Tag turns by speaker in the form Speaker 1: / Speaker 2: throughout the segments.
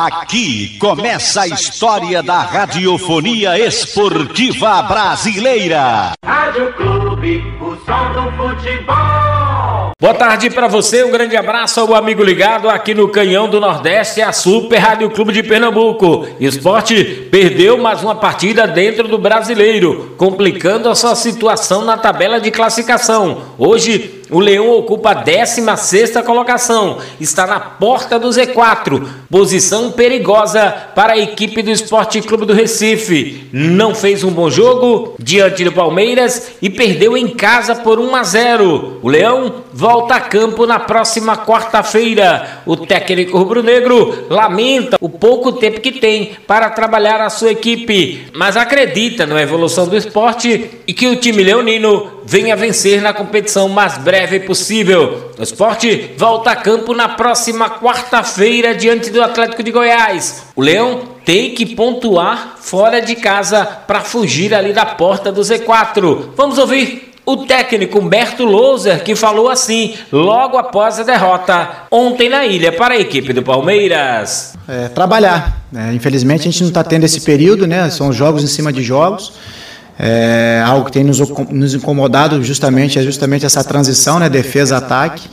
Speaker 1: Aqui começa a história da radiofonia esportiva brasileira.
Speaker 2: Rádio Clube, o som do futebol.
Speaker 3: Boa tarde para você, um grande abraço ao amigo ligado aqui no Canhão do Nordeste, a Super Rádio Clube de Pernambuco. Esporte perdeu mais uma partida dentro do Brasileiro, complicando a sua situação na tabela de classificação. Hoje o Leão ocupa a 16 colocação, está na porta do Z4, posição perigosa para a equipe do Esporte Clube do Recife. Não fez um bom jogo diante do Palmeiras e perdeu em casa por 1 a 0. O Leão volta a campo na próxima quarta-feira. O técnico rubro-negro lamenta o pouco tempo que tem para trabalhar a sua equipe, mas acredita na evolução do esporte e que o time leonino venha vencer na competição mais breve possível. O esporte volta a campo na próxima quarta-feira diante do Atlético de Goiás. O Leão tem que pontuar fora de casa para fugir ali da porta do Z4. Vamos ouvir o técnico Humberto Loser, que falou assim logo após a derrota ontem na ilha para a equipe do Palmeiras.
Speaker 4: É, trabalhar. Né? Infelizmente a gente não está tendo esse período, né? São jogos em cima de jogos. É, algo que tem nos, nos, incomodado justamente é justamente essa transição, né, defesa-ataque.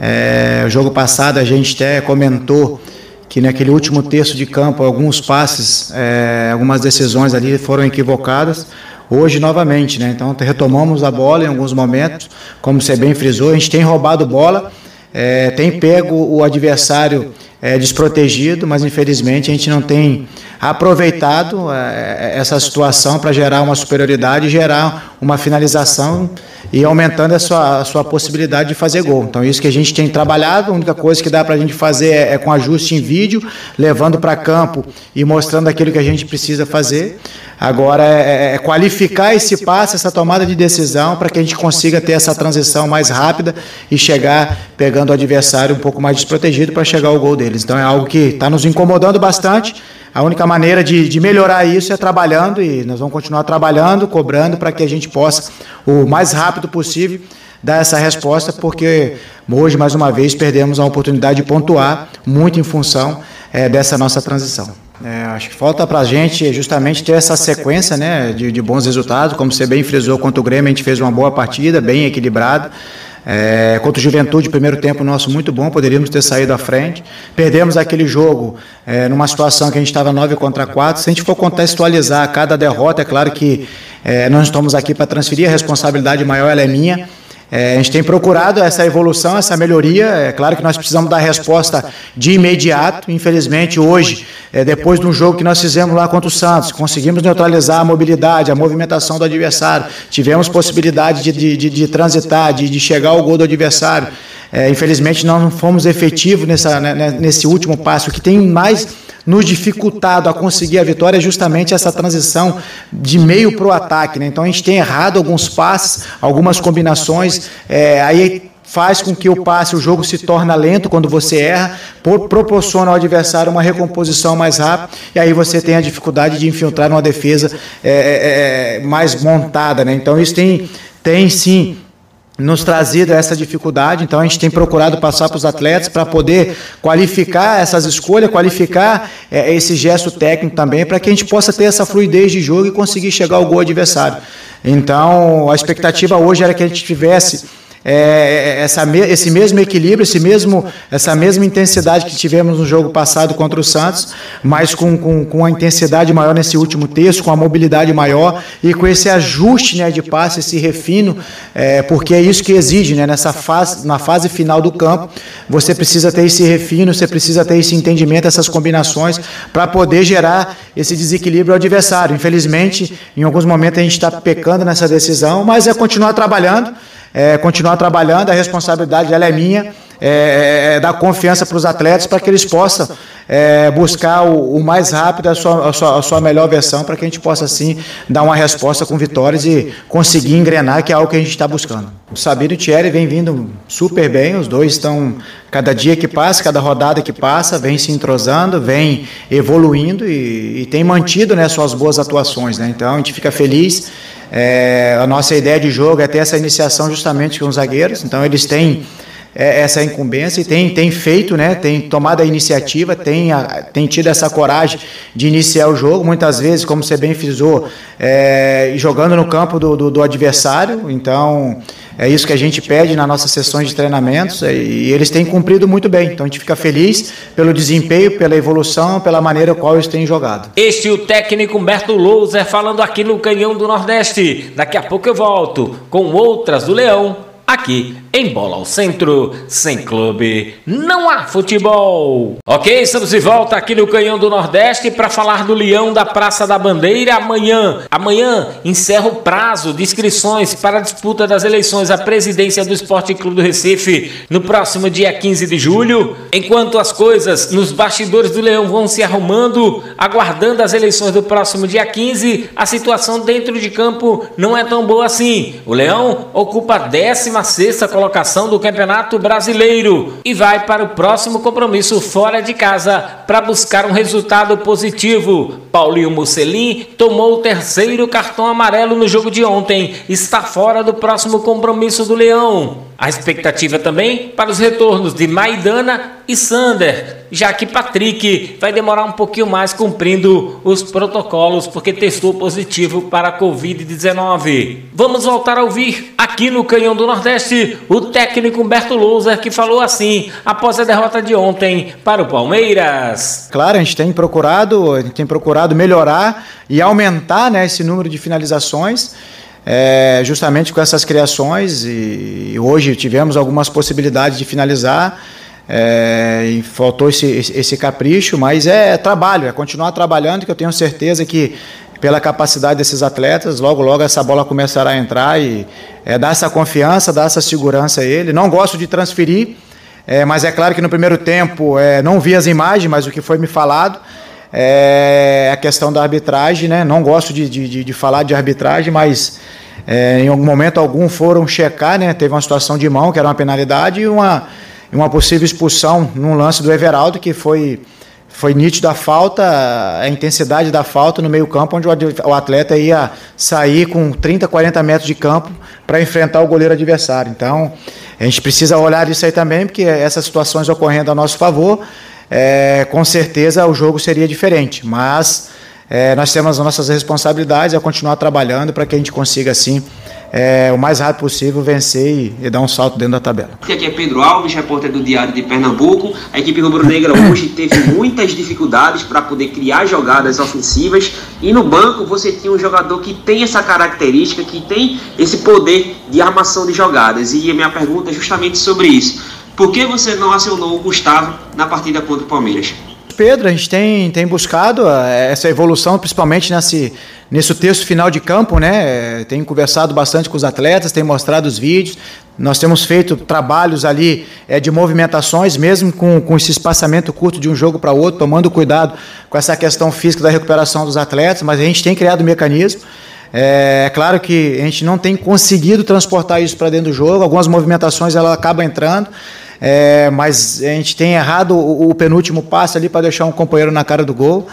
Speaker 4: É, o jogo passado a gente até comentou que naquele último terço de campo alguns passes, é, algumas decisões ali foram equivocadas. Hoje novamente, né? Então retomamos a bola em alguns momentos, como você bem frisou, a gente tem roubado bola, é, tem pego o adversário é, desprotegido, mas infelizmente a gente não tem aproveitado é, essa situação para gerar uma superioridade, gerar uma finalização e aumentando a sua, a sua possibilidade de fazer gol. Então, isso que a gente tem trabalhado, a única coisa que dá para a gente fazer é, é com ajuste em vídeo, levando para campo e mostrando aquilo que a gente precisa fazer. Agora, é, é, é qualificar esse passe, essa tomada de decisão, para que a gente consiga ter essa transição mais rápida e chegar pegando o adversário um pouco mais desprotegido para chegar ao gol Então, é algo que está nos incomodando bastante. A única maneira de, de, melhorar isso é trabalhando e nós vamos continuar trabalhando, cobrando para que a gente possa, o mais rápido possível, dar essa resposta, porque hoje, mais uma vez, perdemos a oportunidade de pontuar muito em função é, dessa nossa transição. É, acho que falta para a gente justamente ter essa sequência né, de, de bons resultados. Como você bem frisou, contra o Grêmio, a gente fez uma boa partida, bem equilibrada. É, contra o Juventude, primeiro tempo nosso muito bom, poderíamos ter saído à frente. Perdemos aquele jogo é, numa situação que a gente estava 9 contra 4. Se a gente for contextualizar cada derrota, é claro que é, nós estamos aqui para transferir a responsabilidade maior, ela é minha. É, a gente tem procurado essa evolução, essa melhoria. É claro que nós precisamos dar resposta de imediato. Infelizmente, hoje, é, depois de um jogo que nós fizemos lá contra o Santos, conseguimos neutralizar a mobilidade, a movimentação do adversário, tivemos possibilidade de, de, de, de transitar, de, de chegar ao gol do adversário. É, infelizmente, nós não fomos efetivos nessa, né, né nesse último passo. O que tem mais nos dificultado a conseguir a vitória é justamente essa transição de meio para o ataque. Né? Então a gente tem errado alguns passes, algumas combinações, é, aí faz com que o passe, o jogo se torne lento quando você erra, por, proporciona ao adversário uma recomposição mais rápida, e aí você tem a dificuldade de infiltrar uma defesa é, é, é mais montada. Né? Então isso tem, tem sim nos trazido essa dificuldade, então a gente tem procurado passar para os atletas para poder qualificar essas escolhas, qualificar é, esse gesto técnico também, para que a gente possa ter essa fluidez de jogo e conseguir chegar ao gol adversário. Então, a expectativa hoje era que a gente tivesse é, essa, esse mesmo equilíbrio, esse mesmo, essa mesma intensidade que tivemos no jogo passado contra o Santos, mas com, com, com a intensidade maior nesse último terço, com a mobilidade maior e com esse ajuste né, de passe, esse refino, é, porque é isso que exige, né, nessa fase, na fase final do campo, você precisa ter esse refino, você precisa ter esse entendimento, essas combinações, para poder gerar esse desequilíbrio ao adversário. Infelizmente, em alguns momentos a gente está pecando nessa decisão, mas é continuar trabalhando é, continuar trabalhando, a responsabilidade ela é minha, é, é, é dar confiança para os atletas para que eles possam é, buscar o, o, mais rápido a sua, a sua, a sua melhor versão para que a gente possa, assim, dar uma resposta com vitórias e conseguir engrenar, que é algo que a gente está buscando. O Sabino e o Thierry vem vindo super bem, os dois estão, cada dia que passa, cada rodada que passa, vem se entrosando, vem evoluindo e, e tem mantido né, suas boas atuações. Né? Então a gente fica feliz. É, a nossa ideia de jogo é ter essa iniciação justamente com os zagueiros, então eles têm é, essa incumbência e tem, tem feito, né, tem tomado a iniciativa, tem, a, tem tido essa coragem de iniciar o jogo, muitas vezes, como você bem frisou, é, jogando no campo do, do, do adversário. Então, é isso que a gente pede nas nossas sessões de treinamentos e eles têm cumprido muito bem. Então a gente fica feliz pelo desempenho, pela evolução, pela maneira qual eles têm jogado.
Speaker 3: Este é o técnico Humberto Louser falando aqui no Canhão do Nordeste. Daqui a pouco eu volto com outras do Leão aqui em Bola ao Centro, sem clube, não há futebol. Ok, estamos de volta aqui no Canhão do Nordeste para falar do Leão da Praça da Bandeira amanhã. Amanhã encerra o prazo de inscrições para a disputa das eleições à presidência do Esporte Clube do Recife no próximo dia 15 de julho. Enquanto as coisas nos bastidores do Leão vão se arrumando, aguardando as eleições do próximo dia 15, a situação dentro de campo não é tão boa assim. O Leão ocupa a décima 16 colocação do Campeonato Brasileiro e vai para o próximo compromisso fora de casa para buscar um resultado positivo. Paulinho Musselin tomou o terceiro cartão amarelo no jogo de ontem, está fora do próximo compromisso do Leão. A expectativa também para os retornos de Maidana e Sander, já que Patrick vai demorar um pouquinho mais cumprindo os protocolos porque testou positivo para a Covid-19. Vamos voltar a ouvir aqui no Canhão do Nordeste o técnico Humberto Louser que falou assim após a derrota de ontem para o Palmeiras.
Speaker 4: Claro, a gente tem procurado, a gente tem procurado melhorar e aumentar né, esse número de finalizações é, justamente com essas criações e hoje tivemos algumas possibilidades de finalizar. É, e faltou esse, esse capricho, mas é trabalho, é continuar trabalhando, que eu tenho certeza que pela capacidade desses atletas, logo logo essa bola começará a entrar e é, dar essa confiança, dar essa segurança a ele. Não gosto de transferir, é, mas é claro que no primeiro tempo é, não vi as imagens, mas o que foi me falado é a questão da arbitragem, né? Não gosto de, de, de falar de arbitragem, mas é, em algum momento algum foram checar, né? Teve uma situação de mão que era uma penalidade e uma, uma possível expulsão num lance do Everaldo que foi foi nítido a falta, a intensidade da falta no meio-campo, onde o atleta ia sair com 30, 40 metros de campo para enfrentar o goleiro adversário. Então, a gente precisa olhar isso aí também, porque essas situações ocorrendo a nosso favor, é, com certeza o jogo seria diferente. Mas é, nós temos as nossas responsabilidades a continuar trabalhando para que a gente consiga, assim, é, o mais rápido possível vencer e, e, dar um salto dentro da tabela.
Speaker 5: Aqui é Pedro Alves, repórter do Diário de Pernambuco. A equipe rubro-negra hoje teve muitas dificuldades para poder criar jogadas ofensivas e no banco você tinha um jogador que tem essa característica, que tem esse poder de armação de jogadas. E a minha pergunta é justamente sobre isso. Por que você não acionou o Gustavo na partida contra o Palmeiras?
Speaker 4: Pedro, a gente tem, tem buscado eh, essa evolução, principalmente nesse, nesse texto final de campo, né? Tem conversado bastante com os atletas, tem mostrado os vídeos. Nós temos feito trabalhos ali é, de movimentações, mesmo com, com esse espaçamento curto de um jogo para outro, tomando cuidado com essa questão física da recuperação dos atletas, mas a gente tem criado mecanismo. É, é claro que a gente não tem conseguido transportar isso para dentro do jogo, algumas movimentações ela acaba entrando é, mas a gente tem errado o, o penúltimo passe ali para deixar um companheiro na cara do gol.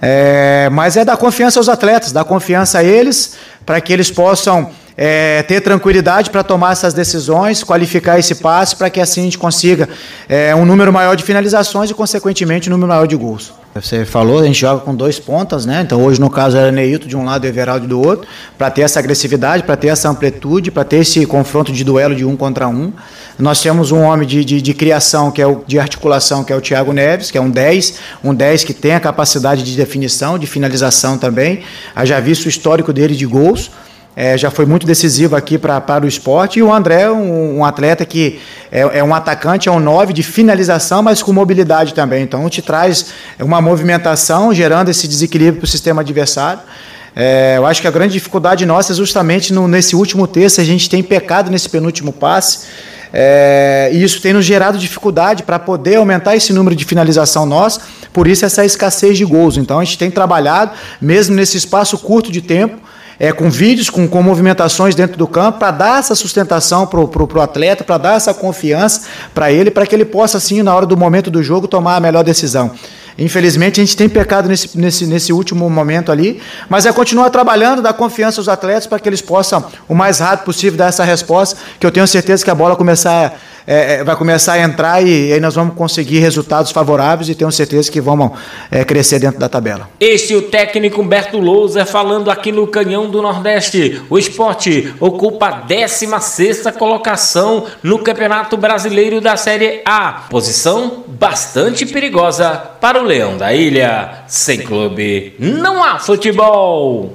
Speaker 4: É, mas é dar confiança aos atletas, dar confiança a eles para que eles possam é, ter tranquilidade para tomar essas decisões, qualificar esse passe para que assim a gente consiga é, um número maior de finalizações e, consequentemente, um número maior de gols. Você falou, a gente joga com dois pontas, né? Então hoje no caso era Neilton de um lado e Everaldo do outro, para ter essa agressividade, para ter essa amplitude, para ter esse confronto de duelo de um contra um. Nós temos um homem de, de, de, criação, que é o de articulação, que é o Thiago Neves, que é um 10, um 10 que tem a capacidade de definição, de finalização também. Já visto o histórico dele de gols é, já foi muito decisivo aqui pra, para o esporte. E o André, um, um atleta que é, é, um atacante, é um 9 de finalização, mas com mobilidade também. Então, te traz uma movimentação, gerando esse desequilíbrio para o sistema adversário. É, eu acho que a grande dificuldade nossa é justamente no, nesse último terço, a gente tem pecado nesse penúltimo passe. É, e isso tem nos gerado dificuldade para poder aumentar esse número de finalização nossa, por isso essa escassez de gols. Então a gente tem trabalhado, mesmo nesse espaço curto de tempo, é, com vídeos, com, com movimentações dentro do campo, para dar essa sustentação para o atleta, para dar essa confiança para ele, para que ele possa, assim, na hora do momento do jogo, tomar a melhor decisão. Infelizmente, a gente tem pecado nesse, nesse, nesse último momento ali, mas é continuar trabalhando, dar confiança aos atletas para que eles possam, o mais rápido possível, dar essa resposta, que eu tenho certeza que a bola começar é, vai começar a entrar e, e, aí nós vamos conseguir resultados favoráveis e tenho certeza que vamos é, crescer dentro da tabela.
Speaker 3: Este é o técnico Humberto Lousa falando aqui no Canhão do Nordeste. O esporte ocupa a 16 colocação no Campeonato Brasileiro da Série A. Posição bastante perigosa para o Leão da Ilha. Sem clube, não há futebol.